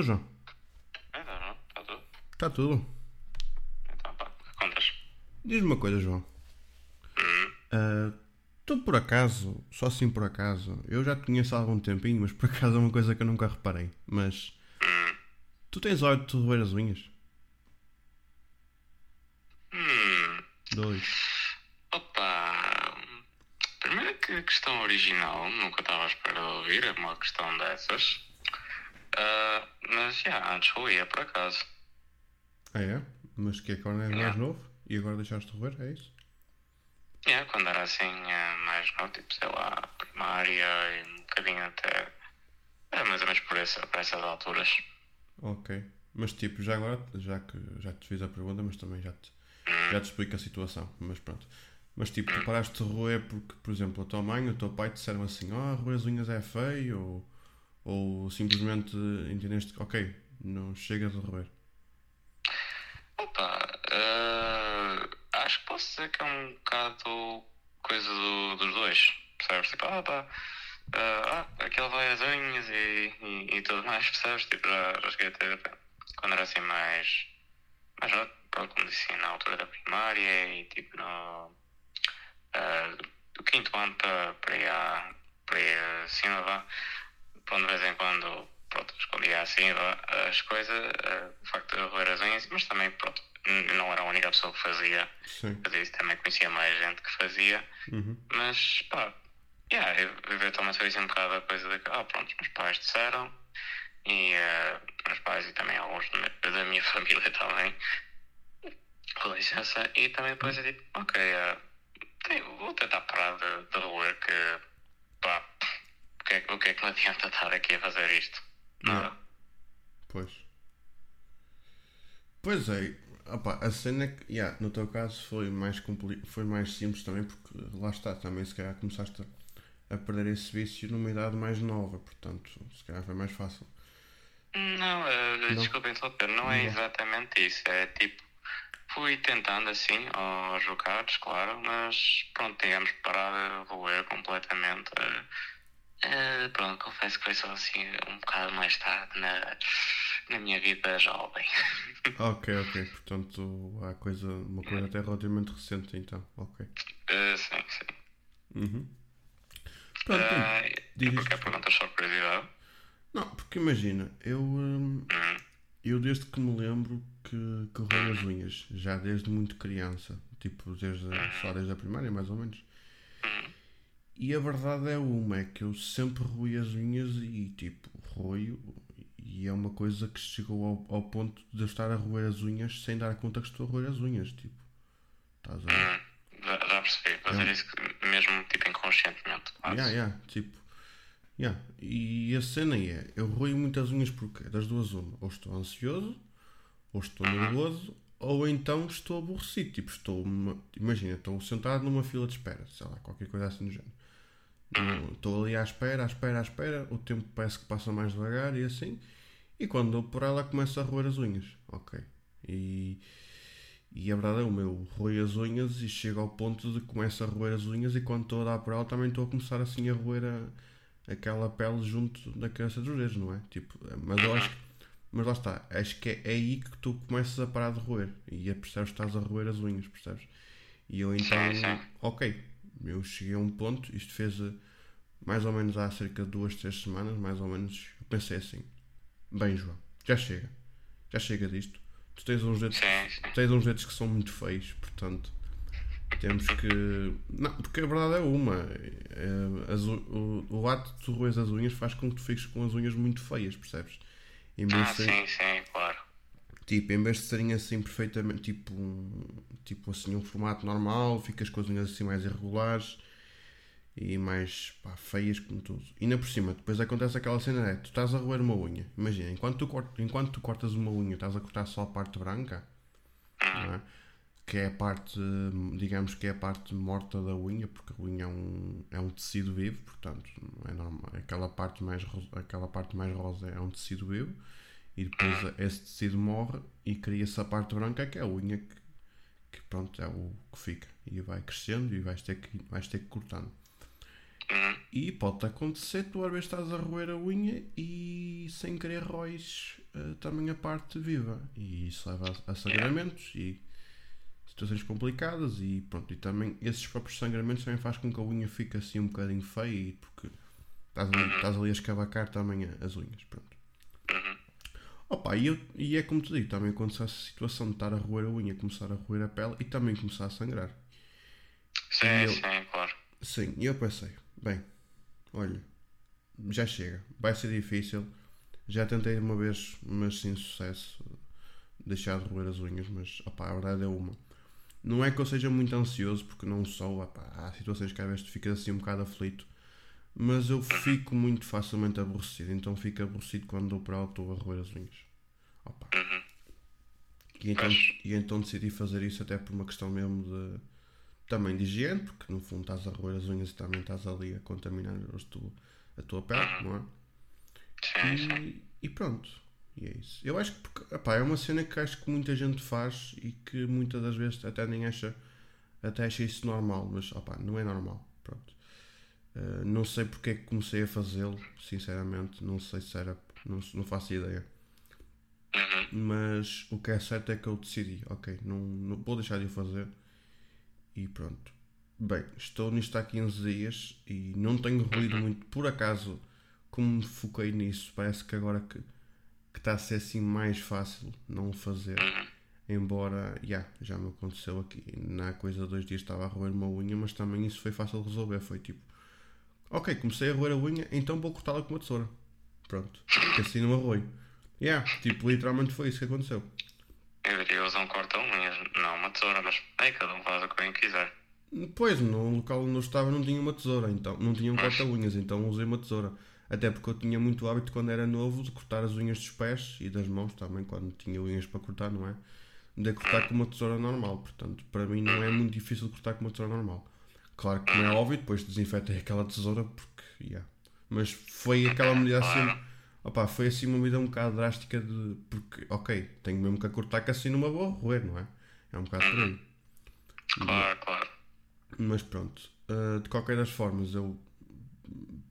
Estou, João. Então? Está tudo? Está tudo. Então, pá, contas? Diz-me uma coisa, João. Hum, Ah, tu por acaso, só assim por acaso, eu já te conheço há algum tempinho, mas por acaso é uma coisa que eu nunca reparei. Mas hum, tu tens hábito de roer as unhas? hum. Dois. Opa! Primeiro que a questão original, nunca estava à espera de ouvir, é uma questão dessas. Ah, mas já, antes roía por acaso. Ah é? Mas que agora és Yeah. mais novo e agora deixaste de roer, é isso? É, quando era assim, eh, mais novo, tipo, sei lá, primária e um bocadinho até. É mais ou menos por, essa, por essas alturas. Ok. Mas tipo, já agora, já que já te fiz a pergunta, mas também já te, já te explico a situação. Mas pronto. Mas tipo, tu paraste de roer porque, por exemplo, a tua mãe ou o teu pai disseram assim, ah, roer as unhas é feio, ou, ou simplesmente entendeste que, ok, não chega de roer. Opa, eh, acho que posso dizer que é um bocado coisa do- dos dois, percebes? Tipo, ah, pá, eh, ah, aquele vai às unhas e, e, e tudo mais, percebes? Tipo, já, já cheguei a ter, quando era assim mais, mais pronto, como disse, na altura da primária e tipo no, eh, do quinto ano para, para ir para ir acima, vá, pronto, de vez em quando, pronto, escondia assim, as coisas, eh, o facto de roer as unhas, mas também, pronto, não era a única pessoa que fazia, Sim. fazia isso, também conhecia mais gente que fazia, Uhum. mas, pá, yeah, eu- eventualmente foi um bocado a coisa de que, ah, pronto, os meus pais disseram, e eh, meus pais e também alguns da minha- família também, com licença, e também depois é tipo, ok, eh, tenho- vou tentar parar de, de roer que, pá, que, é, que- o que é que me adianta estar aqui a fazer isto? Nada. Yeah. Pois. Pois é, opá, a cena é que, yeah, no teu caso foi mais, foi mais simples também, porque lá está, também se calhar começaste a, a perder esse vício numa idade mais nova, portanto, se calhar foi mais fácil. Não, eh, Não? desculpa interromper, não é Não. exatamente isso. É tipo, fui tentando assim, aos bocados, claro, mas pronto, digamos, parar de roer completamente. eh, eh, pronto, confesso que foi só assim um bocado mais tarde na, na minha vida jovem. Ok, ok, portanto, há coisa, uma coisa até relativamente recente então, ok. Eh, sim, sim. Uhum. Pronto, Eh, diz porque isto. perguntas só curiosidade? não, porque imagina, eu, hum, Hum, eu desde que me lembro que, que roio as unhas, já desde muito criança, tipo, desde, só desde a primária mais ou menos. E a verdade é uma, é que eu sempre roí as unhas e tipo, roio e é uma coisa que chegou ao, ao ponto de eu estar a roer as unhas sem dar conta que estou a roer as unhas, tipo. Estás a ver? hum, já, já percebi, fazer Yeah. isso mesmo tipo inconscientemente. quase. Yeah, yeah, tipo. Yeah. E a cena é, eu roio muitas unhas porque das duas uma, ou estou ansioso, ou estou nervoso, ou então estou aborrecido, tipo, estou, imagina, estou sentado numa fila de espera, sei lá, qualquer coisa assim do género. Não- Estou ali à espera, à espera, à espera, o tempo parece que passa mais devagar e assim, e quando dou por ela começo a roer as unhas, ok. E, e a verdade é o meu roio as unhas e chego ao ponto de começo a roer as unhas e quando estou a dar por ela também estou a começar assim a roer a, aquela pele junto da cabeça dos dedos, não é? Tipo, mas eu acho que, mas lá está, acho que é, é aí que tu começas a parar de roer e a percebes que estás a roer as unhas, percebes? E eu então, Sim, sim. ok, eu cheguei a um ponto, isto fez eh, mais ou menos há cerca de duas, três semanas, mais ou menos, eu pensei assim, bem João, já chega, já chega disto. Tu tens uns dedos tens uns dedos que são muito feios, portanto temos que. Não, porque a verdade é uma. é, as o, o ato de tu roes as unhas faz com que tu fiques com as unhas muito feias, percebes? Vez, Ah, sim, sim, claro. Tipo, em vez de serem assim perfeitamente, tipo, um, tipo assim, um formato normal, ficas com as unhas assim mais irregulares e mais pá, feias como tudo. E ainda por cima, depois acontece aquela cena, é, tu estás a roer uma unha, imagina, enquanto tu, enquanto tu cortas uma unha, estás a cortar só a parte branca, é? que é a parte, digamos que é a parte morta da unha, porque a unha é um, é um tecido vivo, portanto, é normal. Aquela parte mais, aquela parte mais rosa é um tecido vivo, e depois esse tecido morre e cria-se a parte branca, que é a unha que, que pronto, é o que fica. E vai crescendo e vais ter que, vais ter que cortando. E pode acontecer, tu às vezes estás a roer a unha e sem querer roes uh, também a parte viva. E isso leva a, a sangramentos e situações complicadas e pronto. E também esses próprios sangramentos também faz com que a unha fique assim um bocadinho feia porque estás ali, Uhum. estás ali a escavacar também as unhas. Pronto. Opa, e, eu, e é como te digo, também acontece essa situação de estar a roer a unha, começar a roer a pele e também começar a sangrar. Sim, eu- sim, claro. Sim, e eu pensei, bem, olha, já chega, vai ser difícil. Já tentei uma vez, mas sem sucesso, deixar de roer as unhas, mas opá, a verdade é uma. Não é que eu seja muito ansioso, porque não sou, opá, há situações que às vezes tu ficas assim um bocado aflito, mas eu fico muito facilmente aborrecido, então fico aborrecido quando dou para ela estou a roer as unhas. Opá. E então, e então decidi fazer isso até por uma questão mesmo de também de higiene, porque no fundo estás a roer as unhas e também estás ali a contaminar tu, a tua pele, não é? E, e pronto. E é isso. Eu acho que porque, epá, é uma cena que acho que muita gente faz e que muitas das vezes até nem acha, até acha isso normal, mas opá, não é normal. Pronto. Uh, não sei porque é que comecei a fazê-lo, sinceramente, não sei se era, não, não faço ideia. Uhum. Mas o que é certo é que eu decidi, ok, não, não vou deixar de o fazer e pronto. Bem, estou nisto há 15 dias e não tenho ruído muito. Por acaso, como me foquei nisso, parece que agora que, que está a ser assim mais fácil não o fazer. Embora, já, já me aconteceu aqui. Na coisa de dois dias estava a roer uma unha, mas também isso foi fácil de resolver. Foi tipo, ok, comecei a roer a unha, então vou cortá-la com uma tesoura. Pronto, que assim não arroio. Yeah, tipo, literalmente foi isso que aconteceu. Eu diria usar um corta-unhas, não uma tesoura, mas aí cada um faz o que bem quiser. Pois, no local onde eu estava não tinha uma tesoura, então não tinha um corta-unhas, então usei uma tesoura. Até porque eu tinha muito hábito quando era novo de cortar as unhas dos pés e das mãos também, quando tinha unhas para cortar, não é? De cortar com uma tesoura normal, portanto, para mim não é muito difícil de cortar com uma tesoura normal. Claro que não é óbvio, depois desinfetei aquela tesoura porque, yeah. Mas foi aquela medida assim, opá, foi assim uma medida um bocado drástica de, porque, ok, tenho mesmo que a cortar que assim numa boa roer, não é? É um bocado por aí. Claro, claro. Mas pronto, uh, de qualquer das formas eu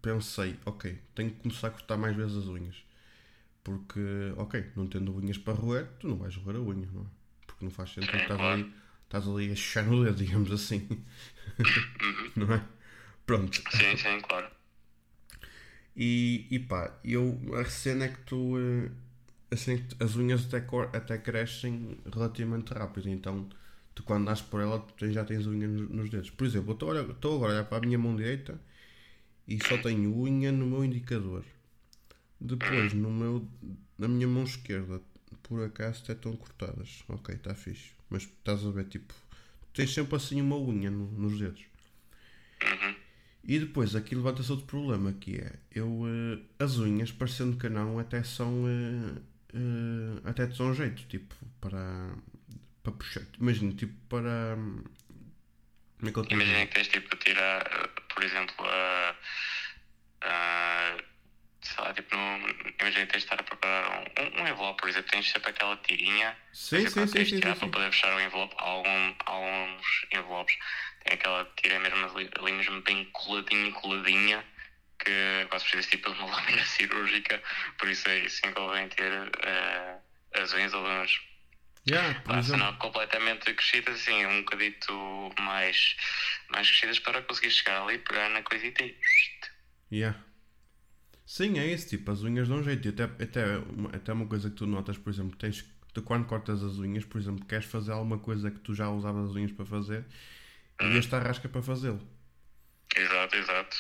pensei, ok, tenho que começar a cortar mais vezes as unhas. Porque, ok, não tendo unhas para roer, tu não vais roer a unha, não é? Porque não faz sentido, estás claro. ali, estás ali a chuchar no dedo, digamos assim. não é? Pronto. Sim, sim, claro. E, e pá, eu, a cena é que tu, eh, assim, as unhas até, cor- até crescem relativamente rápido, então tu quando das por ela tu já tens unhas nos, dedos. Por exemplo, eu estou agora a olhar para a minha mão direita e só tenho unha no meu indicador. Depois, no meu, na minha mão esquerda, por acaso até estão cortadas. Ok, está fixe. Mas estás a ver, tipo, tens sempre assim uma unha no- nos dedos. E depois aqui levanta-se outro problema que é eu eh, as unhas, parecendo que não, até são eh, eh, até te dão jeito, tipo, para, para puxar. Imagina, tipo para como é que eu Imagina que tens tipo de tirar, por exemplo, a. a sei lá, tipo, imagina tens de estar a preparar um, um, um envelope, por exemplo, tens sempre aquela tirinha. Sim, sim, sim, sim, tirar sim, Para sim. poder fechar o envelope, Há algum, alguns envelopes tem aquela tira mesmo ali, mesmo bem coladinha, coladinha, que quase precisa tipo de uma lâmina cirúrgica, por isso isso que convém ter eh, as unhas ou uns Yeah, completamente crescidas, assim, um bocadito mais, mais crescidas para conseguir chegar ali, pegar na coisita e. yeah. Sim, é isso, tipo, as unhas dão jeito. E até, até, uma, até uma coisa que tu notas, por exemplo, tens tu quando cortas as unhas, por exemplo, queres fazer alguma coisa que tu já usavas as unhas para fazer e este arrasca para fazê-lo. Exato, exato.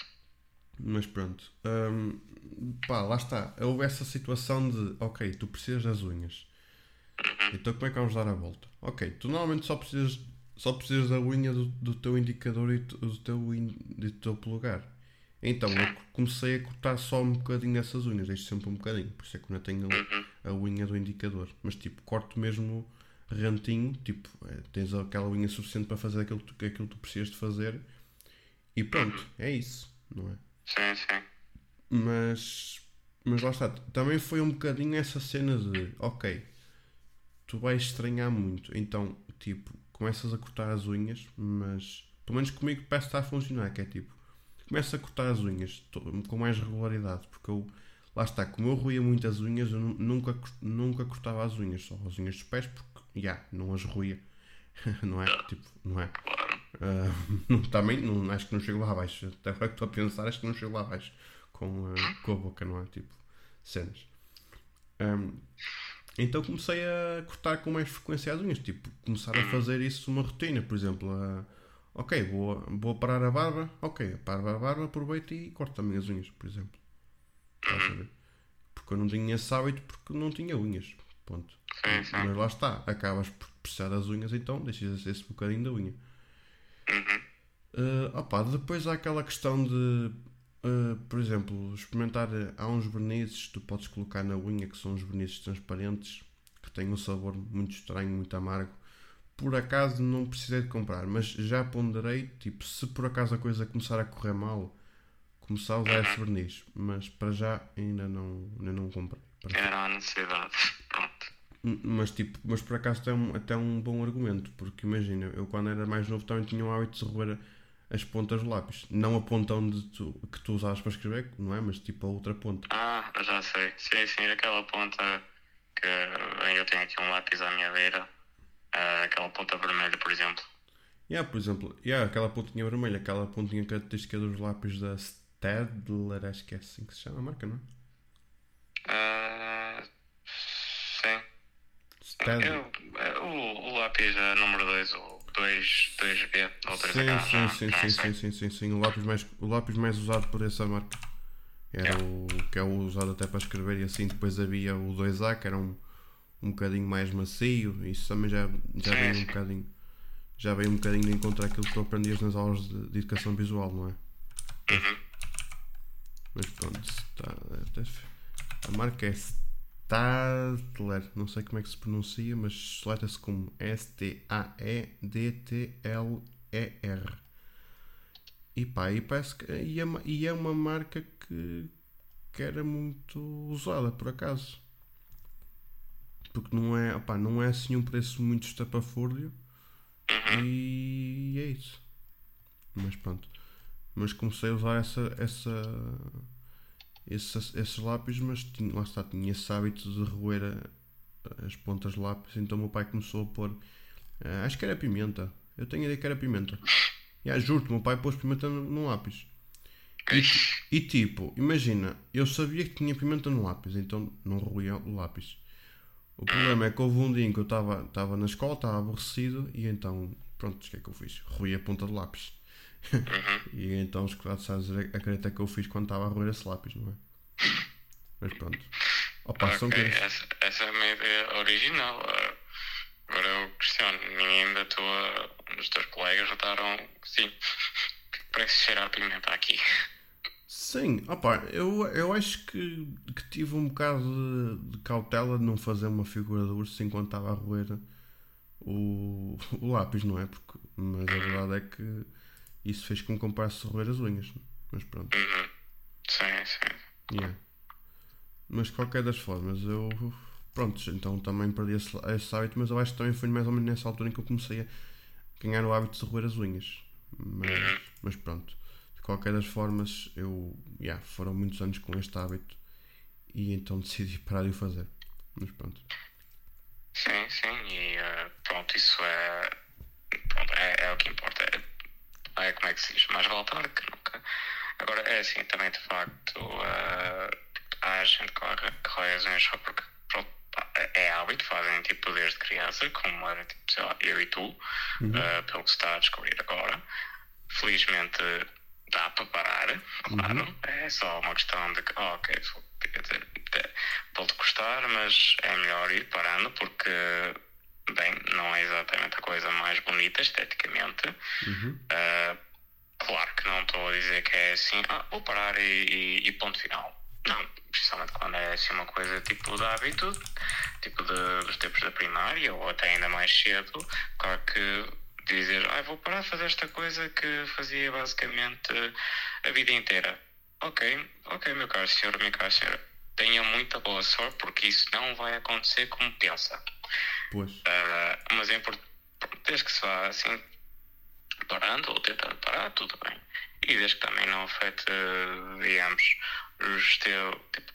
Mas pronto. Hum, pá, lá está. Houve essa situação de, ok, tu precisas das unhas. Então como é que vamos dar a volta? Ok, tu normalmente só precisas, só precisas da unha do, do teu indicador e do teu, in- do teu polegar. Então eu comecei a cortar só um bocadinho dessas unhas, deixo sempre um bocadinho, por isso é que eu ainda tenho ali a unha do indicador. Mas tipo, corto mesmo rentinho, tipo, eh, tens aquela unha suficiente para fazer aquilo, que aquilo que tu precisas de fazer e pronto, é isso, não é? Sim, sim. Mas, mas lá está, também foi um bocadinho essa cena de, ok, tu vais estranhar muito, então, tipo, começas a cortar as unhas, mas pelo menos comigo parece está a funcionar, que é tipo, começo a cortar as unhas com mais regularidade, porque eu, lá está, como eu roía muito as unhas, eu nu- nunca, nunca cortava as unhas, só as unhas dos pés, porque, já, não as roía, não é? Tipo, não é? Ah, não, também não, acho que não chego lá abaixo. Até agora que estou a pensar, acho que não chego lá abaixo com, ah, com a boca, não é? Tipo, cenas. Ahm, então comecei a cortar com mais frequência as unhas, tipo, começar a fazer isso uma rotina, por exemplo, a, ok, vou, vou parar a barba, ok, paro a barba, aproveito e corto também as unhas, por exemplo. Estás a ver? Porque eu não tinha esse hábito porque não tinha unhas, ponto. Sim, sim. Mas lá está, acabas por precisar das unhas, então deixas esse bocadinho da unha. Uhum. Uh, opa, depois há aquela questão de, uh, por exemplo, experimentar. Há uns vernizes que tu podes colocar na unha que são uns vernizes transparentes que têm um sabor muito estranho, muito amargo. Por acaso não precisei de comprar, mas já ponderei. Tipo, se por acaso a coisa começar a correr mal, começar a usar esse verniz. Mas para já ainda não, ainda não comprei. Era a necessidade. Pronto. Mas tipo, mas por acaso tem um, até um bom argumento, porque imagina, eu quando era mais novo também tinha o hábito de roer as pontas do lápis. Não a ponta onde tu, que tu usavas para escrever, não é? Mas tipo a outra ponta. Ah, já sei. Sim, sim, aquela ponta que eu tenho aqui um lápis à minha beira. Ah, aquela ponta vermelha, por exemplo. Yeah, por exemplo, yeah, aquela pontinha vermelha, aquela pontinha característica dos lápis da Stadler, acho que é assim que se chama a marca, não é? Ah, sim. Eh, o, lápis ah, número 2, o 2, 2B, ou 2H, Sim, sim, sim, sim, sim, sim, sim, sim. O lápis mais, o lápis mais usado por essa marca. Era o que é o usado até para escrever e assim depois havia o 2A que era um, um bocadinho mais macio. Isso também já, já veio um sim. bocadinho. Já veio um bocadinho de encontrar aquilo que tu aprendias nas aulas de, de educação visual, não é? Uhum. Mas pronto, está, f- a marca é Stadler, não sei como é que se pronuncia, mas seleta-se como S-T-A-E-D-T-L-E-R. E pá, e parece que e é, uma- e é uma marca que, que era muito usada por acaso. Porque não é, opá, não é assim um preço muito estapafúrdio. E é isso. Mas pronto. Mas comecei a usar essa, essa, esses, esses lápis, mas tinha, lá está, tinha esse hábito de roer a- as pontas de lápis, então o meu pai começou a pôr, ah, acho que era pimenta, eu tenho a ideia que era pimenta. E ah, juro-te, o meu pai pôs pimenta no, no lápis. E, e tipo, imagina, eu sabia que tinha pimenta no lápis, então não roía o lápis. O problema é que houve um dia em que eu estava na escola, estava aborrecido, e então, pronto, o que é que eu fiz? Roí a ponta do lápis. e então, escutado, sabes a careta que eu fiz quando estava a roer esse lápis, não é? Mas pronto. Opa, são Ok, coisas. essa, essa é a minha ideia original. ah, agora eu questiono, ninguém da tua, dos teus colegas notaram, sim, parece cheirar a pimenta aqui. Sim, opa, eu, eu acho que, que tive um bocado de, de cautela de não fazer uma figura de urso enquanto estava a roer o, o lápis, não é? Porque, mas a verdade é que isso fez com que me comparasse a roer as unhas. Mas pronto, Uhum. Sim, sim. yeah. Mas de qualquer das formas, eu. Pronto, então também perdi esse, esse hábito, mas eu acho que também foi mais ou menos nessa altura em que eu comecei a ganhar o hábito de roer as unhas. Mas, mas pronto, qualquer das formas, eu. Yeah, foram muitos anos com este hábito e então decidi parar de o fazer. Mas pronto. Sim, sim, e ah, pronto, isso é, pronto, é, é o que importa. É, é como é que se diz, mais vale tarde que nunca. Agora, é assim, também de facto, ah, há gente que corre, rói as unhas só porque pronto, é é hábito, fazem tipo desde criança, como era tipo, sei lá, eu e tu, ah, pelo que se está a descobrir agora. Felizmente dá para parar, claro. É só uma questão de que, oh, ok, quer dizer, pode custar, mas é melhor ir parando porque, bem, não é exatamente a coisa mais bonita esteticamente. Uhum. Ah, claro que não estou a dizer que é assim, ah, vou parar e, e- e ponto final. Não, principalmente quando é assim uma coisa tipo de hábito, tipo de, dos tempos da primária ou até ainda mais cedo, claro que dizer, ah, vou parar de fazer esta coisa que fazia basicamente a vida inteira. Ok, ok, meu caro senhor, minha cara senhora, tenha muita boa sorte porque isso não vai acontecer como pensa. Pois. Ah, mas é importante, desde que se vá assim parando ou tentando parar, tudo bem. e desde que também não afete, digamos, os teu, tipo,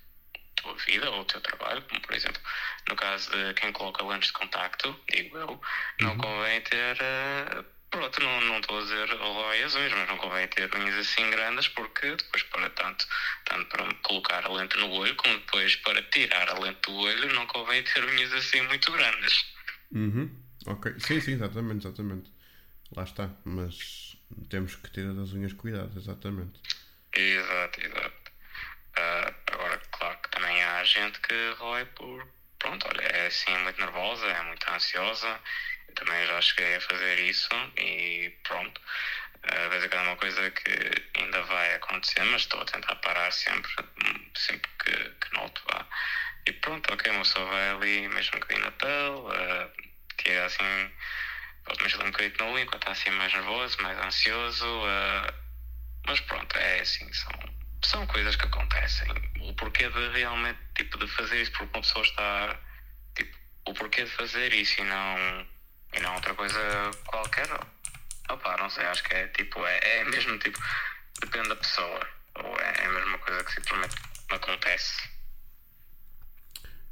tua vida ou o teu trabalho, como por exemplo, no caso de quem coloca lentes de contacto, digo eu, não Uhum. convém ter. eh, Pronto, não não estou a dizer rói as unhas, mas não convém ter unhas assim grandes porque depois para tanto, tanto para colocar a lente no olho como depois para tirar a lente do olho não convém ter unhas assim muito grandes. Uhum. Ok. Sim, sim, exatamente, exatamente. Lá está. Mas temos que ter das unhas cuidado, exatamente. Exato, exato. Ah, agora, claro que também há gente que rói por. Pronto, olha, é assim muito nervosa, é muito ansiosa. Eu também já cheguei a fazer isso e pronto. Ah, De vez em quando é uma coisa que ainda vai acontecer, mas estou a tentar parar sempre, sempre que, que noto. Vá. E pronto, ok, uma pessoa vai ali, mexe um bocadinho na pele, ah, tira assim, pode mexer um bocadinho na enquanto está assim mais nervoso, mais ansioso. ah, mas pronto, é assim, são, são coisas que acontecem. O porquê de realmente tipo, de fazer isso porque uma pessoa está. Tipo, o porquê de fazer isso e não, e não outra coisa qualquer. Opa, não sei, acho que é tipo, é, é mesmo tipo, depende da pessoa. Ou é, é a mesma coisa que simplesmente acontece.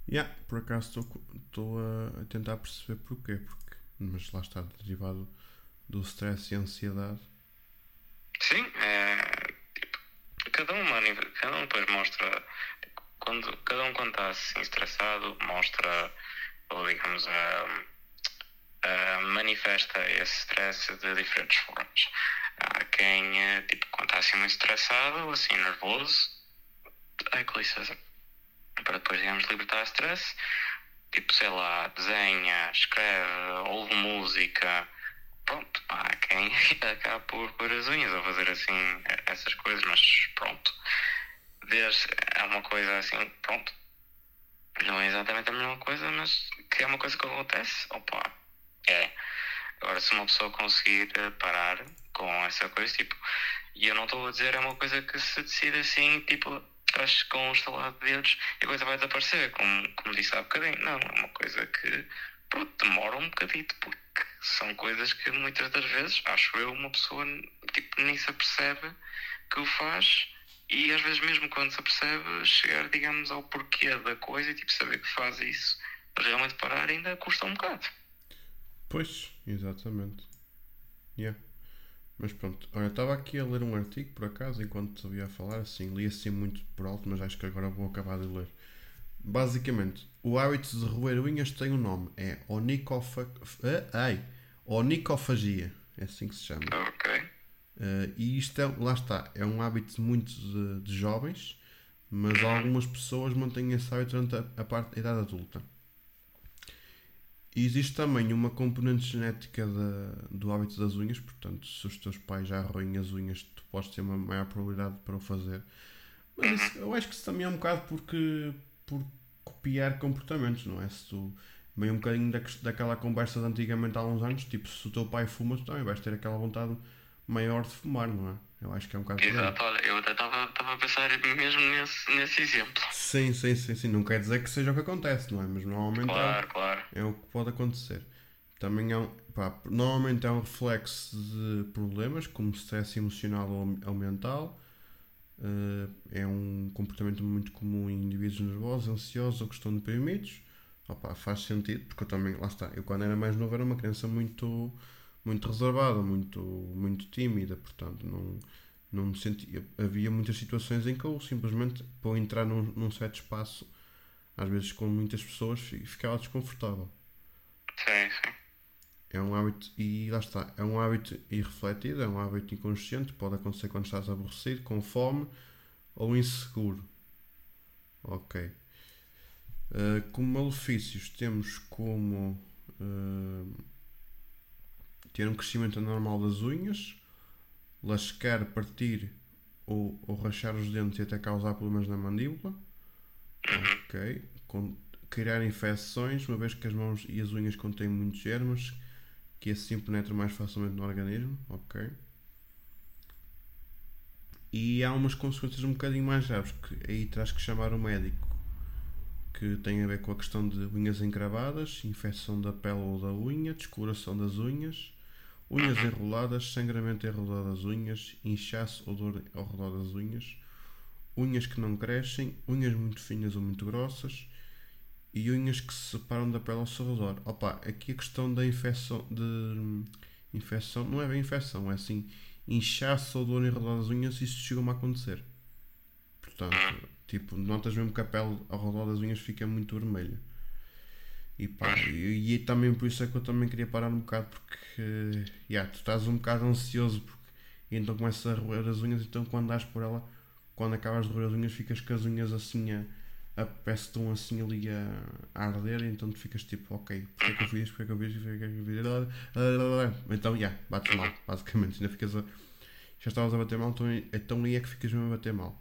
Yeah, por acaso estou a, tentar perceber porquê, porque, mas lá está derivado do stress e ansiedade. Sim, é, cada um, mani- cada um depois mostra, quando, cada um quando está assim estressado mostra, ou digamos, ah, ah, manifesta esse stress de diferentes formas. Há quem, eh, tipo, quando está assim muito estressado, assim nervoso, com licença, para depois, digamos, libertar stress, tipo, sei lá, desenha, escreve, ouve música, pronto, pá, quem acaba por pôr as unhas ou fazer assim essas coisas, mas pronto. Desde, é uma coisa assim, pronto. Não é exatamente a mesma coisa, mas que é uma coisa que acontece, opa, é. Agora, se uma pessoa conseguir eh, parar com essa coisa, tipo, e eu não estou a dizer é uma coisa que se decide assim, tipo, acho com um estalar de dedos e a coisa vai desaparecer, como, como disse há bocadinho. Não, é uma coisa que, pronto, demora um bocadito, porque são coisas que muitas das vezes, acho eu, uma pessoa tipo, nem se apercebe que o faz e às vezes mesmo quando se apercebe chegar, digamos, ao porquê da coisa e tipo, saber que faz isso, realmente parar ainda custa um bocado. Pois, exatamente. Yeah. Mas pronto, olha, estava aqui a ler um artigo por acaso enquanto te a falar, assim, li assim muito por alto, mas acho que agora vou acabar de ler. Basicamente, o hábito de roer unhas tem um nome, é onicofa... ah, ai, onicofagia, é assim que se chama. Ok. Uh, e isto é, lá está, é um hábito muito de, de jovens, mas algumas pessoas mantêm esse hábito durante a, a parte da idade adulta. E existe também uma componente genética da- do hábito das unhas, portanto, se os teus pais já roem as unhas, tu podes ter uma maior probabilidade para o fazer. Mas isso- eu acho que isso também é um bocado porque por copiar comportamentos, não é? Se tu meio um bocadinho da, daquela conversa de antigamente há uns anos, tipo, se o teu pai fuma, tu também vais ter aquela vontade maior de fumar, não é? Eu acho que é um bocado. Exato, olha, eu até estava a pensar mesmo nesse, nesse exemplo. Sim, sim, sim, sim. Não quer dizer que seja o que acontece, não é? Mas normalmente é, Claro, claro. é o que pode acontecer. Também é um, pá, normalmente é um reflexo de problemas como stress emocional ou, ou mental. Eh, é um comportamento muito comum em indivíduos nervosos, ansiosos ou que estão deprimidos. Opa, faz sentido, porque eu também, lá está, eu quando era mais novo era uma criança muito, muito reservada, muito, muito tímida, portanto não, não me sentia. Havia muitas situações em que eu simplesmente, para entrar num, num certo espaço, às vezes com muitas pessoas, fi- ficava desconfortável. Sim, sim. É um hábito, e lá está, é um hábito irrefletido, é um hábito inconsciente, pode acontecer quando estás aborrecido, com fome ou inseguro. Ok. Uh, como malefícios, temos como uh, ter um crescimento anormal das unhas, lascar, partir ou, ou rachar os dentes e até causar problemas na mandíbula. Ok. Com, criar infecções, uma vez que as mãos e as unhas contêm muitos germes que assim penetram mais facilmente no organismo. Ok. E há umas consequências um bocadinho mais graves que aí terás que chamar o médico que tem a ver com a questão de unhas encravadas, infecção da pele ou da unha, descoloração das unhas, unhas enroladas, sangramento ao redor das unhas, inchaço ou dor ao redor das unhas, unhas que não crescem, unhas muito finas ou muito grossas e unhas que se separam da pele ao seu redor. Opa, aqui a questão da infecção, de infecção, não é bem infecção, é assim, inchaço ou dor em redor das unhas, isso chegou-me a acontecer. Portanto, tipo, notas mesmo que a pele ao redor das unhas fica muito vermelha. E, pá, e, e também por isso é que eu também queria parar um bocado porque yeah, tu estás um bocado ansioso porque, então começas a roer as unhas, então quando dás por ela, quando acabas de roer as unhas, ficas com as unhas assim a, a peça estão assim ali a, a arder, então tu ficas tipo, ok, porque é que eu fiz, porque é que eu fiz, porque é que eu fiz, então, já, yeah, bates mal, basicamente, ainda ficas a, já estavas a bater mal, então, então aí é que ficas mesmo a bater mal.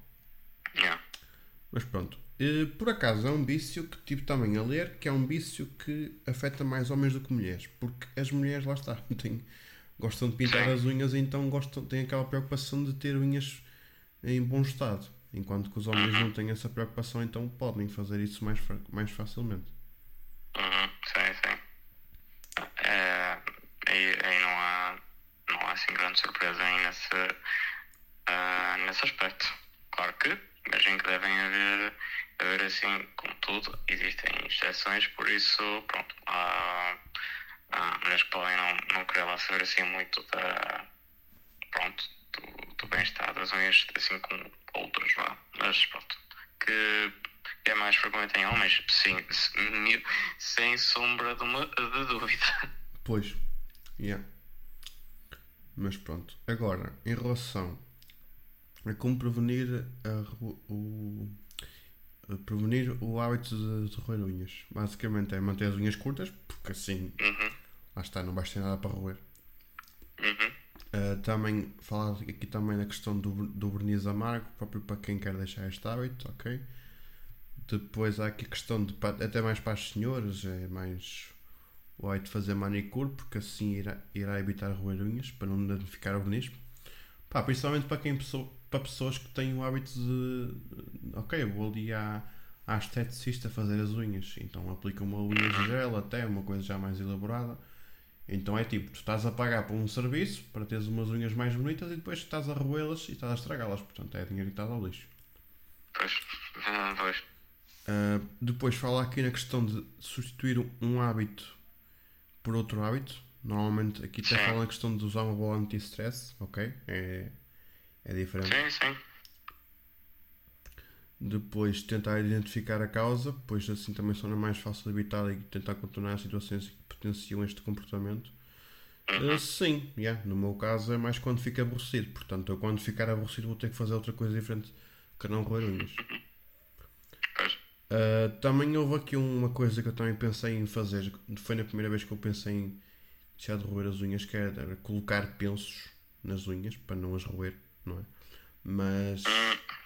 Yeah. Mas pronto, eh, por acaso é um vício que tive também a ler, que é um vício que afeta mais homens do que mulheres, porque as mulheres, lá está, têm, gostam de pintar as unhas, então gostam, têm aquela preocupação de ter unhas em bom estado. Enquanto que os homens não têm essa preocupação, então podem fazer isso mais, mais facilmente. Uhum, sim, sim. É, aí, aí não, há, não há assim grande surpresa aí nesse, uh, nesse aspecto. Claro que imagino que devem haver, haver assim, como tudo, existem exceções, por isso, pronto, há mulheres que podem não, não querer lá saber assim muito da, pronto, do, do bem-estar das unhas, assim como outras, vá. Mas pronto, que é mais frequente em homens, sim, sem sombra de, uma, de dúvida. Pois, yeah. Mas pronto, agora, em relação a como prevenir a, o, a prevenir o hábito de, de roer unhas. Basicamente é manter as unhas curtas, porque assim Uhum, lá está, não vais ter nada para roer. Uh, também falar aqui também na questão do, do verniz amargo, próprio para quem quer deixar este hábito, ok? Depois há aqui a questão de até mais para as senhoras, é mais o hábito de fazer manicure, porque assim irá, irá evitar roer unhas para não danificar o verniz. Pá, principalmente para quem para pessoas que têm o hábito de ok, vou ali à, à esteticista fazer as unhas, então aplica uma unha de gel até, uma coisa já mais elaborada. Então é tipo, tu estás a pagar por um serviço para teres umas unhas mais bonitas e depois estás a roê-las e estás a estragá-las. Portanto, é dinheiro que estás ao lixo. pois, ah, pois, Uh, depois fala aqui na questão de substituir um- hábito por outro hábito. Normalmente aqui até Sim. fala na questão de usar uma bola anti-stress, ok? É, é diferente. sim, sim, Depois tentar identificar a causa, pois assim também são mais fácil de evitar e tentar contornar as situações potenciam este comportamento. Uh, sim, yeah, no meu caso é mais quando fico aborrecido. Portanto, eu quando ficar aborrecido vou ter que fazer outra coisa diferente que não roer unhas. Uh, também houve aqui uma coisa que eu também pensei em fazer. Foi na primeira vez que eu pensei em deixar de roer as unhas, que era colocar pensos nas unhas para não as roer, não é? Mas,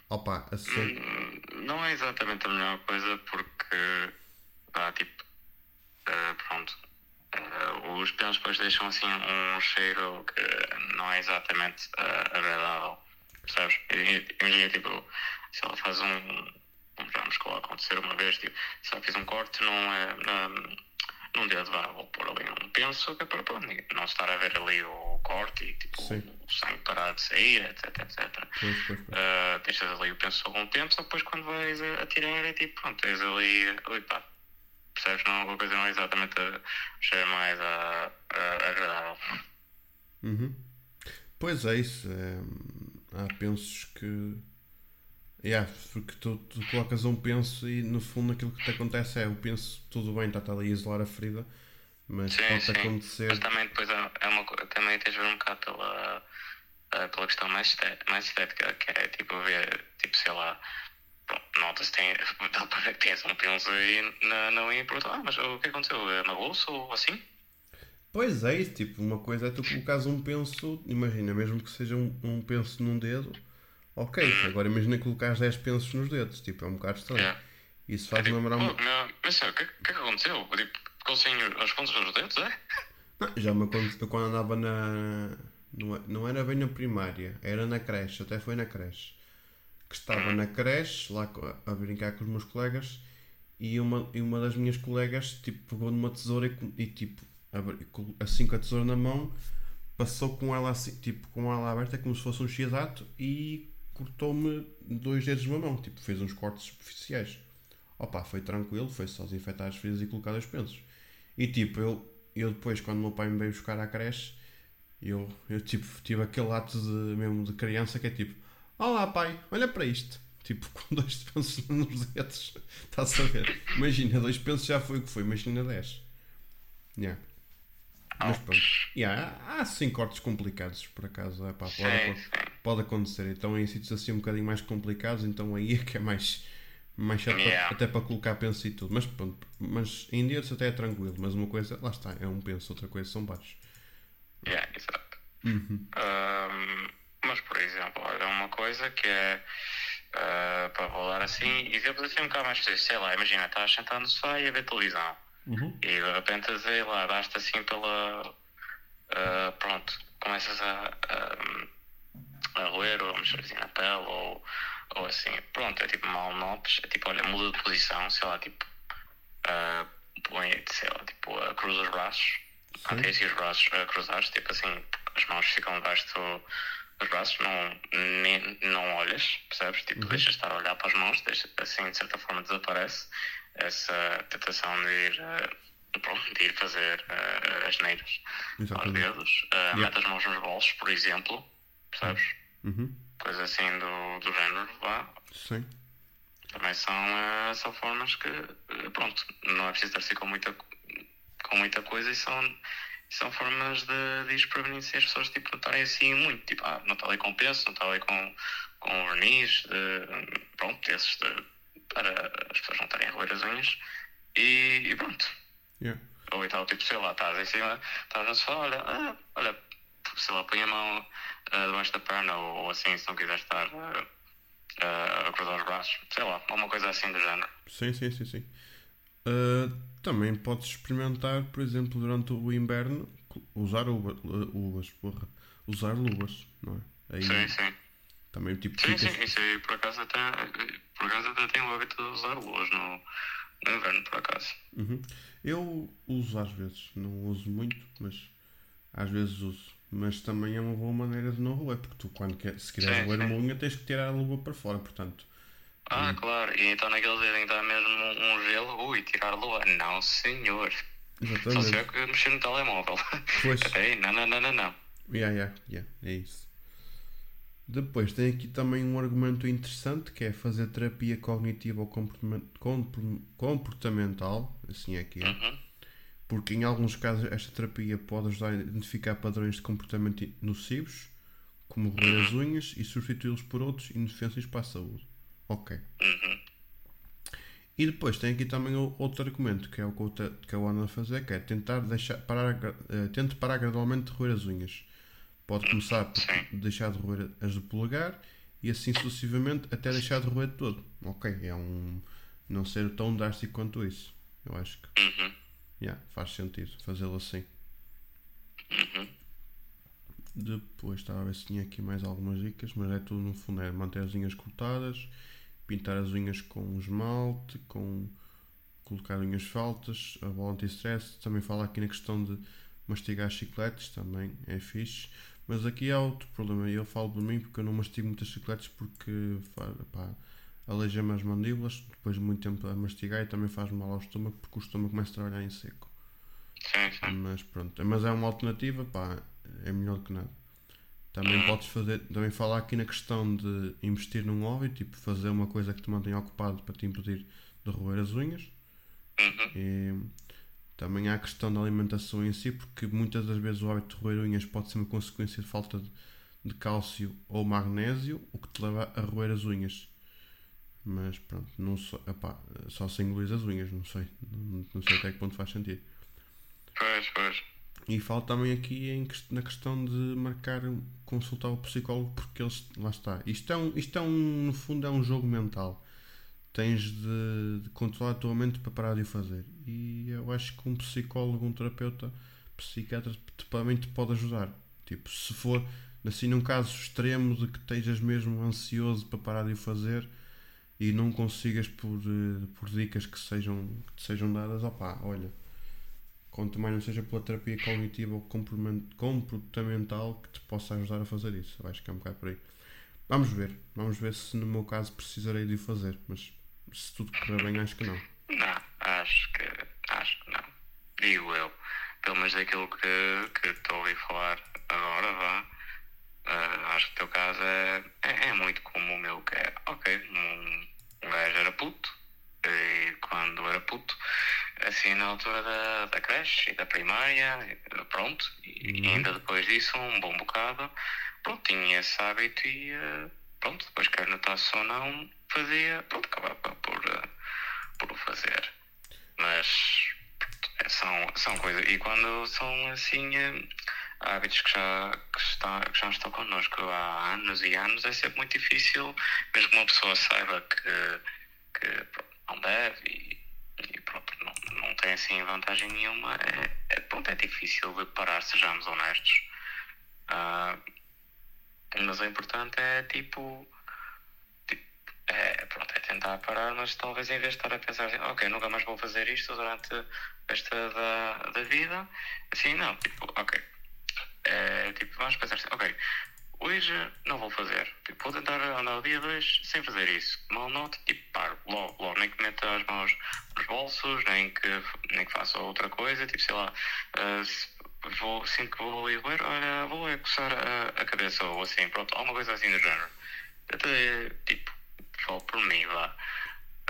opa, a ser, Hum, não é exatamente a melhor coisa porque dá tipo, ah, pronto, os pensos depois deixam assim um cheiro que não é exatamente ah, agradável, percebes? Imagina tipo, se ela faz um, vamos coloca acontecer uma vez, tipo, se ela fez um corte num, eh, num, num dedo, vá, vou pôr ali um penso que é para pronto, não estar a ver ali o corte e tipo, Sim. o sangue parar de sair, etc, etc. pois. Uh, deixas ali o penso algum tempo, só depois quando vais a, a tirar é tipo, pronto, tens ali, ali pá, percebes? Não, a coisa não é exatamente a cheira mais a, a- agradável. Uhum. Pois é isso. é, há pensos que. Yeah, porque tu, tu colocas um penso e no fundo aquilo que te acontece é o penso, tudo bem, está ali a isolar a ferida, mas Sim, pode sim. acontecer. Mas também depois é, é uma, também tens de ver um bocado pela, uh, pela questão mais, esté- mais estética, que é tipo ver, tipo, sei lá, nota-se tem, um penso aí na, unha e pergunta, ah, mas o que aconteceu? É Magoou-se ou assim? Pois é, isso, tipo, uma coisa é tu colocares um penso, imagina, mesmo que seja um, um penso num dedo, ok, agora imagina colocares 10 pensos nos dedos, tipo, é um bocado estranho. Yeah. Isso É faz tipo, lembrar "Oh, um. mas o que, o que é que aconteceu? Tipo, ficou sem as pontas dos dedos, é? Não, já me aconteceu quando andava na. Não, é- não era bem na primária, era na creche, até foi na creche. Que estava na creche, lá a brincar com os meus colegas, e uma, e uma das minhas colegas tipo, pegou numa tesoura e, e, tipo, assim com a tesoura na mão, passou com ela assim, tipo, com ela aberta como se fosse um x-ato e cortou-me dois dedos numa mão, tipo, fez uns cortes superficiais. Opa, foi tranquilo, foi só desinfetar as feridas e colocar os pensos. E tipo, eu, eu depois, quando o meu pai me veio buscar à creche, eu, eu tipo, tive aquele ato de, mesmo de criança que é tipo, olá pai, olha para isto. Tipo, com dois pensos nos dedos, está-se a ver? Imagina, dois pensos já foi o que foi, imagina dez. Yeah. Mas pronto. Yeah, há sim cortes complicados, por acaso. É, pá, pode, pode, acontecer. Então em sítios assim um bocadinho mais complicados, então aí é que é mais, mais chato yeah. até para colocar penso e tudo. Mas pronto, mas em dedos até é tranquilo. Mas uma coisa, lá está, é um penso, outra coisa são baixos. Yeah, exato. Uhum. Um, mas por exemplo, olha uma coisa que é uh, para rolar assim, exemplos assim um bocado mais sei lá, imagina, estás sentado no sofá e a ver televisão. Uhum. E de repente, sei lá, dás-te assim pela. Uh, pronto, começas a, a, a roer ou a mexer assim na pele ou, ou assim. Pronto, é tipo mal notes, é tipo, olha, muda de posição, sei lá, tipo. Uh, põe, sei lá, tipo, uh, cruza os braços, mantém assim os braços uh, cruzados, tipo assim, as mãos ficam debaixo do, braços, não, nem, não olhas, percebes? Tipo, uhum. deixas estar a olhar para as mãos, deixa, assim de certa forma desaparece essa tentação de ir, uh, de ir fazer uh, as neiras aos dedos. Uh, yeah. Mete as mãos nos bolsos, por exemplo, percebes? Uhum. Coisa assim do, do género, vá. Sim. Também são, uh, são formas que, pronto, não é preciso estar assim com muita, com muita coisa e são, são formas de, de se as pessoas tipo, não estarem assim muito, tipo, ah, não está ali com peso, não está ali com, com verniz, de, pronto, esses de, para as pessoas não terem a roer as unhas e, e pronto. Yeah. Ou então, tipo, sei lá, estás em cima, estás no sofá, olha, ah, olha, sei lá, põe a mão uh, debaixo da perna ou, ou, assim, se não quiser estar uh, uh, a cruzar os braços, sei lá, alguma coisa assim do género. Sim, sim, sim, sim. Também podes experimentar, por exemplo, durante o inverno, usar uvas, uvas porra, usar luvas, não é? Aí, sim, sim. Também tipo Sim, sim, isso aí por acaso até por acaso até tenho o hábito de usar luvas no, no inverno, por acaso. Uhum. Eu uso às vezes, não uso muito, mas às vezes uso. Mas também é uma boa maneira de não roer, porque tu quando quer, se quiseres roer uma unha tens que tirar a luva para fora, portanto. Ah, hum. claro, e então naqueles dias em que está mesmo um, gelo, ui, tirar a luva. Não senhor. Exatamente. Só se tiver que mexer no telemóvel. Pois. Até aí, não, não, não, não, não. Yeah, yeah, yeah, é isso. Depois tem aqui também um argumento interessante que é fazer terapia cognitiva ou comportamental, assim é que é. Uhum. Porque em alguns casos esta terapia pode ajudar a identificar padrões de comportamento nocivos, como roer as unhas, e substituí-los por outros indefensos para a saúde. Ok. Uhum. E depois tem aqui também outro argumento, que é o que eu, te, que eu ando a fazer, que é tentar deixar, parar, uh, tente parar gradualmente de roer as unhas Pode começar por deixar de roer as do polegar e assim sucessivamente até deixar de roer todo. Ok, é um. não ser tão drástico quanto isso. Eu acho que. Uhum. Yeah, faz sentido fazê-lo assim. Uhum. Depois estava a ver se tinha aqui mais algumas dicas, mas é tudo no fundo: é manter as unhas cortadas, pintar as unhas com esmalte, com colocar unhas faltas, a bola anti-stress. Também fala aqui na questão de mastigar chicletes, também é fixe. Mas aqui há outro problema, eu falo por mim porque eu não mastigo muitas chicletes porque aleija-me as mandíbulas depois de muito tempo a mastigar e também faz mal ao estômago porque o estômago começa a trabalhar em seco. Sim, sim. Mas pronto, mas é uma alternativa, pá, é melhor que nada. Também uhum. podes fazer, também falar aqui na questão de investir num hobby, tipo fazer uma coisa que te mantenha ocupado para te impedir de roer as unhas. Uhum. E, também há a questão da alimentação em si, porque muitas das vezes o hábito de roer unhas pode ser uma consequência de falta de, de cálcio ou magnésio, o que te leva a roer as unhas. Mas pronto, não só, epá, só se engolir as unhas, não sei. Não, não, sei até que ponto faz sentido. Pois, pois. E falo também aqui em, na questão de marcar, consultar o psicólogo, porque eles, lá está. Isto é, um, isto é um, no fundo, é um jogo mental tens de, de, controlar a tua mente para parar de o fazer. E eu acho que um psicólogo, um terapeuta, psiquiatra também te pode ajudar. Tipo, se for assim num caso extremo de que estejas mesmo ansioso para parar de o fazer e não consigas por, eh, por dicas que sejam, que te sejam dadas, opá, olha, quanto mais não seja pela terapia cognitiva ou comportament- comportamental que te possa ajudar a fazer isso. Eu acho que é um bocado por aí. Vamos ver. Vamos ver se no meu caso precisarei de o fazer. Mas se tudo correr bem, acho que não. Não, acho que acho que não. Digo eu. Pelo menos daquilo que estou a ouvir falar agora, vá. Ah, acho que o teu caso é, é, é muito como o meu, que é, ok, um, um gajo era puto, quando era puto, assim na altura da, da creche e da primária, pronto, e ainda depois disso, um bom bocado, pronto, tinha esse hábito e, eh, pronto, depois quer notasse ou não, fazia, pronto, acabava por, eh, por o fazer. Mas pronto, é, são, são coisas, e quando são assim eh, hábitos que já, que, está, que já estão connosco há anos e anos, é sempre muito difícil, mesmo que uma pessoa saiba que, que pronto, não deve e, e pronto, não, não tem assim vantagem nenhuma, é, é, pronto, é difícil de parar, sejamos honestos. Ah, mas o importante é tipo. tipo, É, pronto, é tentar parar, mas talvez em vez de estar a pensar assim, ok, nunca mais vou fazer isto durante esta da, da vida, assim, não, tipo, ok. É, tipo, vamos pensar assim, ok, hoje não vou fazer, tipo, vou tentar andar o dia 2 sem fazer isso. Mal note, tipo, paro, logo, logo, nem que meta as mãos nos bolsos, nem que, nem que faça outra coisa, tipo, sei lá, se vou, sinto que vou ir ler, olha, vou é coçar a, a cabeça ou assim, pronto, alguma coisa assim do género. Até, tipo, falo por mim, vá.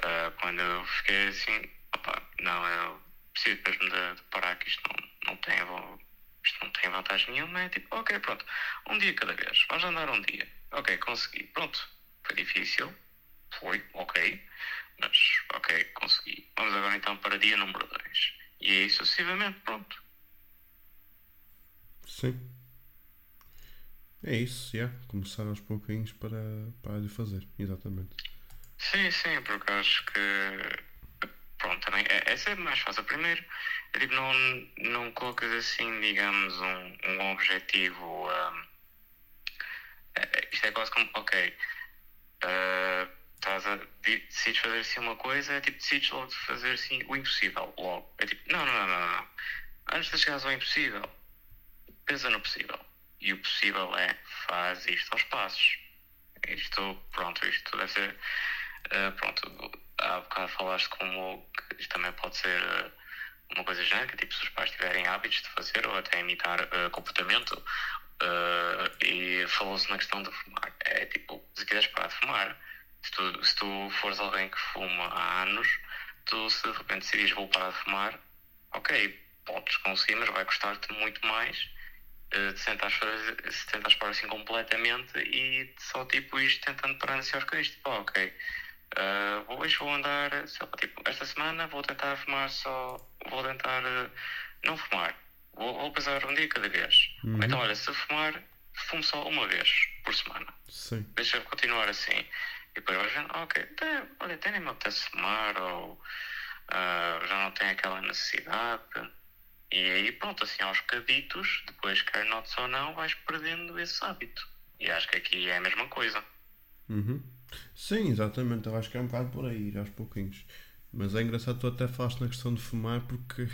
Ah, quando eu fiquei assim, opá, não, eu preciso mesmo de, de parar que isto não, não tem, vo- isto não tem vantagem nenhuma, é tipo, ok, pronto, um dia cada vez, vamos andar um dia, ok, consegui, pronto, foi difícil, foi, ok, mas ok, consegui. Vamos agora então para dia número 2. E aí sucessivamente, pronto. Sim. É isso, yeah. Começar aos pouquinhos para, para fazer. Exatamente. Sim, sim, porque acho que é, é sempre mais fácil. Primeiro, é tipo, não, não colocas assim, digamos, um, um objetivo. ahm, é- isto é quase como, ok, ah, estás a, de- decides fazer assim uma coisa, é tipo, decides logo fazer assim o impossível, logo. É tipo, não, não, não, não, não. Antes de chegares ao impossível, pensa no possível. E o possível é faz isto aos passos. Isto, pronto, isto deve ser. Eh, pronto, há bocado falaste como isto também pode ser eh, uma coisa genérica, tipo se os pais tiverem hábitos de fazer ou até imitar eh, comportamento. e falou-se na questão de fumar. É tipo, se quiseres parar de fumar, se tu, se tu fores alguém que fuma há anos, tu se de repente decidires vou parar de fumar, ok, podes conseguir, mas vai custar-te muito mais de se tentares parar assim completamente e só tipo isto tentando parar aos bocadinhos, tipo, ah, ok, eh, hoje vou andar, sei lá, tipo, esta semana vou tentar fumar só, vou tentar eh, não fumar, vou, vou pensar um dia cada vez. Ou então, olha, se fumar, fumo só uma vez por semana Sim. deixa-me continuar assim. E depois vais vendo, ok, até, olha, até nem me apetece fumar, ou ah, já não tenho aquela necessidade. E aí, pronto, assim, aos bocaditos, depois, quer notes ou não, vais perdendo esse hábito. E acho que aqui é a mesma coisa. Uhum. Sim, exatamente. Eu acho que é um bocado por aí, aos pouquinhos. Mas é engraçado tu até falaste na questão de fumar porque,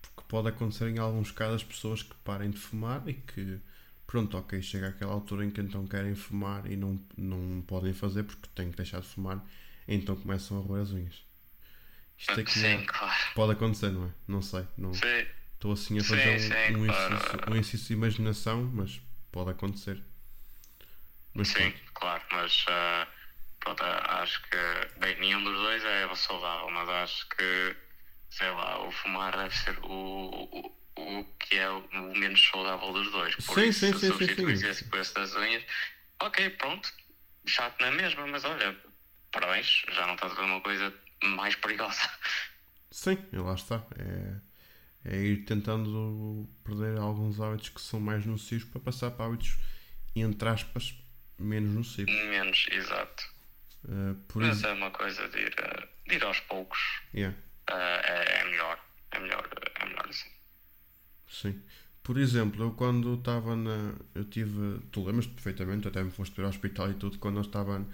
porque pode acontecer em alguns casos as pessoas que parem de fumar e que pronto, ok, chega àquela altura em que então querem fumar e não, não podem fazer porque têm que deixar de fumar, então começam a roer as unhas. Isto aqui Sim, é- claro. pode acontecer, não é? Não sei. Não, Sim, Estou assim a Sim, fazer um, sim, um, claro. exercício, um exercício de imaginação, mas pode acontecer. Mas sim, pronto. claro, mas ah, pronto, acho que, bem, nenhum dos dois é saudável, mas acho que, sei lá, o fumar deve ser o, o, o que é o menos saudável dos dois. Por Sim, isso, sim, se sim, sim, substituís esse por esse das unhas, ok, pronto, chato na mesma, mas olha, parabéns, já não estás a ver uma coisa mais perigosa. Sim, e lá está. É, é ir tentando perder alguns hábitos que são mais nocivos para passar para hábitos, entre aspas, menos nocivos. Menos, exato. Uh, por Mas isso, é uma coisa de ir, ah, de ir aos poucos, yeah, ah, é, é melhor, é melhor, é melhor assim. sim. Por exemplo, eu quando estava na. Eu tive. Tu lembras-te perfeitamente, até me foste ver ao hospital e tudo, quando eu estava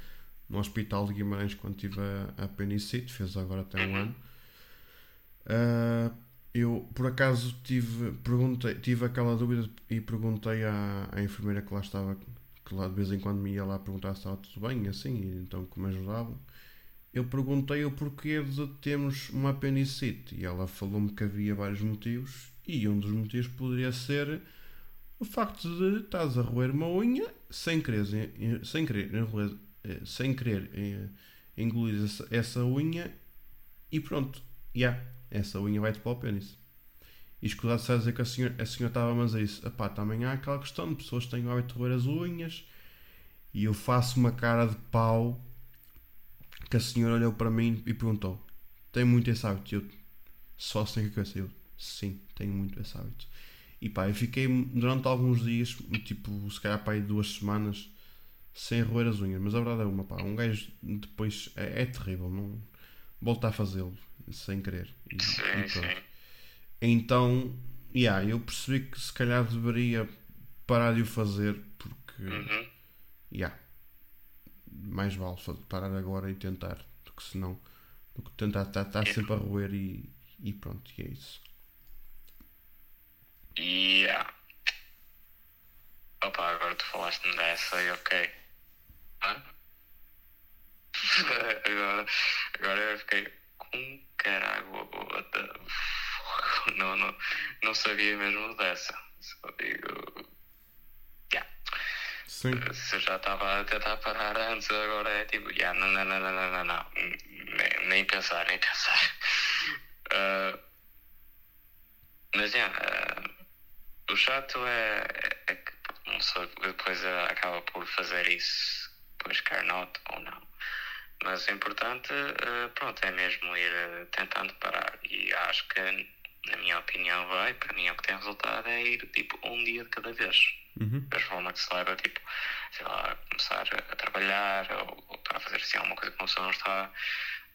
no hospital de Guimarães, quando tive a, a apendicite, fez agora até um ano. Uh, Eu, por acaso, tive, perguntei, tive aquela dúvida e perguntei à, à enfermeira que lá estava, que lá de vez em quando me ia lá perguntar se estava tudo bem, assim, então que me ajudavam. Eu perguntei o porquê de termos uma apendicite e ela falou-me que havia vários motivos e um dos motivos poderia ser o facto de estás a roer uma unha sem querer, sem querer, eh, sem querer eh, engolir essa, essa unha e pronto, já, yeah, essa unha vai-te para o pênis. E escusado se a dizer que a senhora, a senhora estava a dizer isso. Epá, também há aquela questão de pessoas que têm o hábito de roer as unhas e eu faço uma cara de pau que a senhora olhou para mim e perguntou: Tem muito esse hábito? Eu só sem que eu sim, tenho muito esse hábito. E pá, eu fiquei durante alguns dias, tipo, se calhar para aí duas semanas, sem roer as unhas. Mas a verdade é uma, pá, um gajo depois é, é terrível, não volta a fazê-lo sem querer. E, sim, e sim. Então, yeah, eu percebi que se calhar deveria parar de o fazer porque, uhum. yeah, mais vale parar agora e tentar do que senão do que tentar estar, estar yeah. sempre a roer e, e pronto, e é isso. Yeah. Opa, agora tu falaste-me dessa e ok. Hã? agora, agora eu fiquei com caralho. Não, não, não sabia mesmo dessa. Só digo. Yeah. Sim. Se eu já estava a tentar parar antes, agora é tipo, yeah, não, não, não, não, não, não, não. Nem, nem pensar, nem pensar. Uh, mas, yeah, uh, o chato é, é, que uma pessoa depois acaba por fazer isso, depois quer not ou não. Mas o importante, uh, pronto, é mesmo ir uh, tentando parar. E acho que, na minha opinião, vai, para mim, é o que tem resultado é ir tipo um dia de cada vez. Uhum. Que se leva, tipo, sei lá, começar a trabalhar ou, ou a fazer assim alguma coisa que uma pessoa não está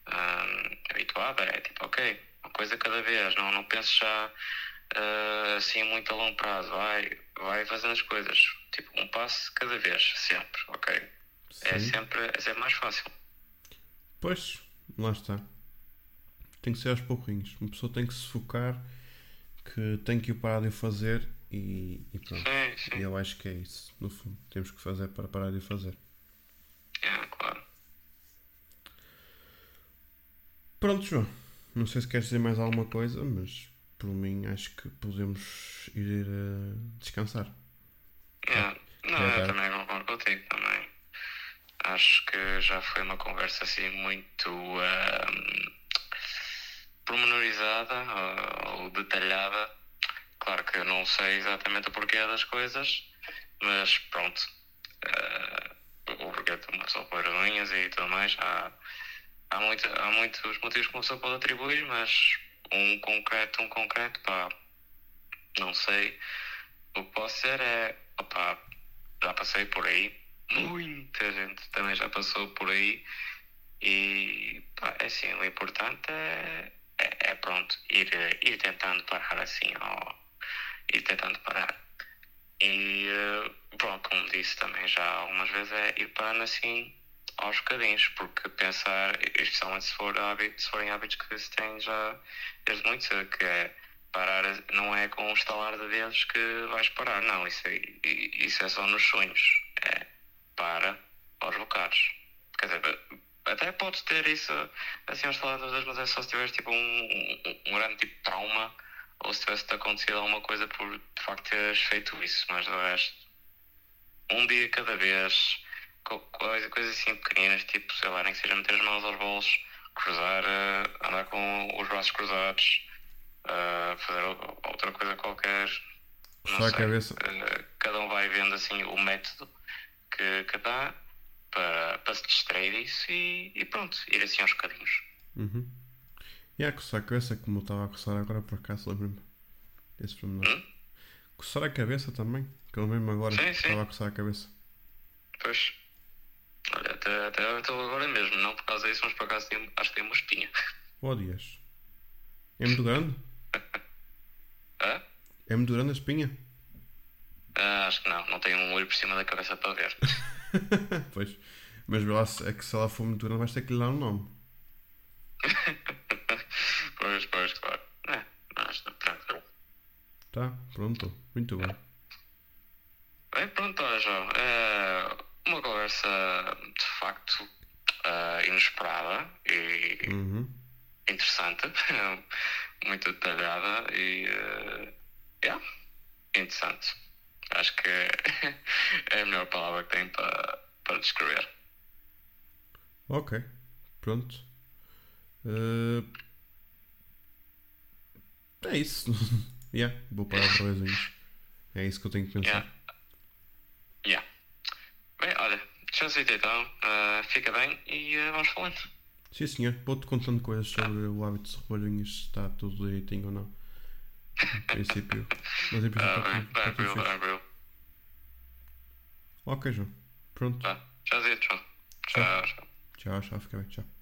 uh, habituada. É tipo, ok, uma coisa cada vez, não, não penses já uh, assim muito a longo prazo. Vai, vai fazendo as coisas. Tipo, um passo cada vez, sempre, ok? É sempre, é sempre mais fácil. Pois, lá está. Tem que ser aos pouquinhos. Uma pessoa tem que se focar que tem que o parar de o fazer e, e pronto. Sim, sim. E eu acho que é isso, no fundo. Temos que fazer para parar de o fazer. É, claro. Pronto, João. Não sei se queres dizer mais alguma coisa, mas por mim acho que podemos ir uh, descansar. Yeah. Não, é, eu também concordo contigo também. Acho que já foi uma conversa assim muito uh, pormenorizada ou, ou detalhada. Claro que eu não sei exatamente o porquê das coisas, mas pronto. Uh, o porquê de uma pessoa pôr unhas e tudo mais. Há, há, muito, há muitos motivos que uma pessoa pode atribuir, mas um concreto, um concreto, pá, não sei. O que posso ser é, opá, já passei por aí, muita gente também já passou por aí e pá, é assim, o importante é, é, é, pronto, ir, ir tentando parar assim, ó, ir tentando parar. E eh, pronto, como disse também já algumas vezes, é ir parando assim aos bocadinhos, porque pensar, especialmente se, for hábito, se forem hábitos que se têm já desde muito cedo, que é parar, não é com um estalar de dedos que vais parar, não, isso é, isso é só nos sonhos, é para aos bocados. Quer dizer, até podes ter isso assim aos dedos, mas é só se tiveres tipo um, um, um grande tipo trauma ou se tivesse acontecido alguma coisa por de facto teres feito isso, mas do resto, um dia cada vez coisa, coisas assim pequeninas, tipo, sei lá, nem que seja meter as mãos aos bolsos, cruzar, uh, andar com os braços cruzados, uh, fazer outra coisa qualquer. Só a cabeça. Uh, cada um vai vendo assim o método que, que dá para, para se distrair disso e, e pronto, ir assim aos bocadinhos. Uhum. E a coçar a cabeça, como eu estava a coçar agora por acaso, lembro-me desse pormenor. Hum? Coçar a cabeça também, que eu lembro agora, sim, estava a coçar a cabeça. Pois. Olha, até, até estou agora mesmo, não por causa disso, mas por acaso tem, acho que tem uma espinha. Odias. É muito grande? Hã? É muito grande a espinha? Ah, acho que não, não tenho um olho por cima da cabeça para ver. pois. Mas lá, é que se ela for muito grande vais ter que lhe dar um nome. pois, pois, claro. É, mas Tá, pronto. Muito bem. Bem, pronto, João. É uma conversa de facto eh, inesperada e Uhum. interessante, muito detalhada e. eh, yeah, interessante. Acho que é a melhor palavra que tem para, para descrever. Ok. Pronto. Eh, É isso. yeah, vou parar por razões. É isso que eu tenho que pensar. Yeah. Yeah. Bem, olha, tchauzito então, eh, fica bem e eh, vamos falando. Sim, senhor. Vou-te contando coisas sobre o hábito de rebolhinhos, se está tudo direitinho ou não. Em princípio. Mas em princípio Ah, está bem, está. Ok, João. Pronto. Tá, tchauzito, João. Tchau, tchau. Tchau, tchau. Fica bem. Tchau. tchau, tchau.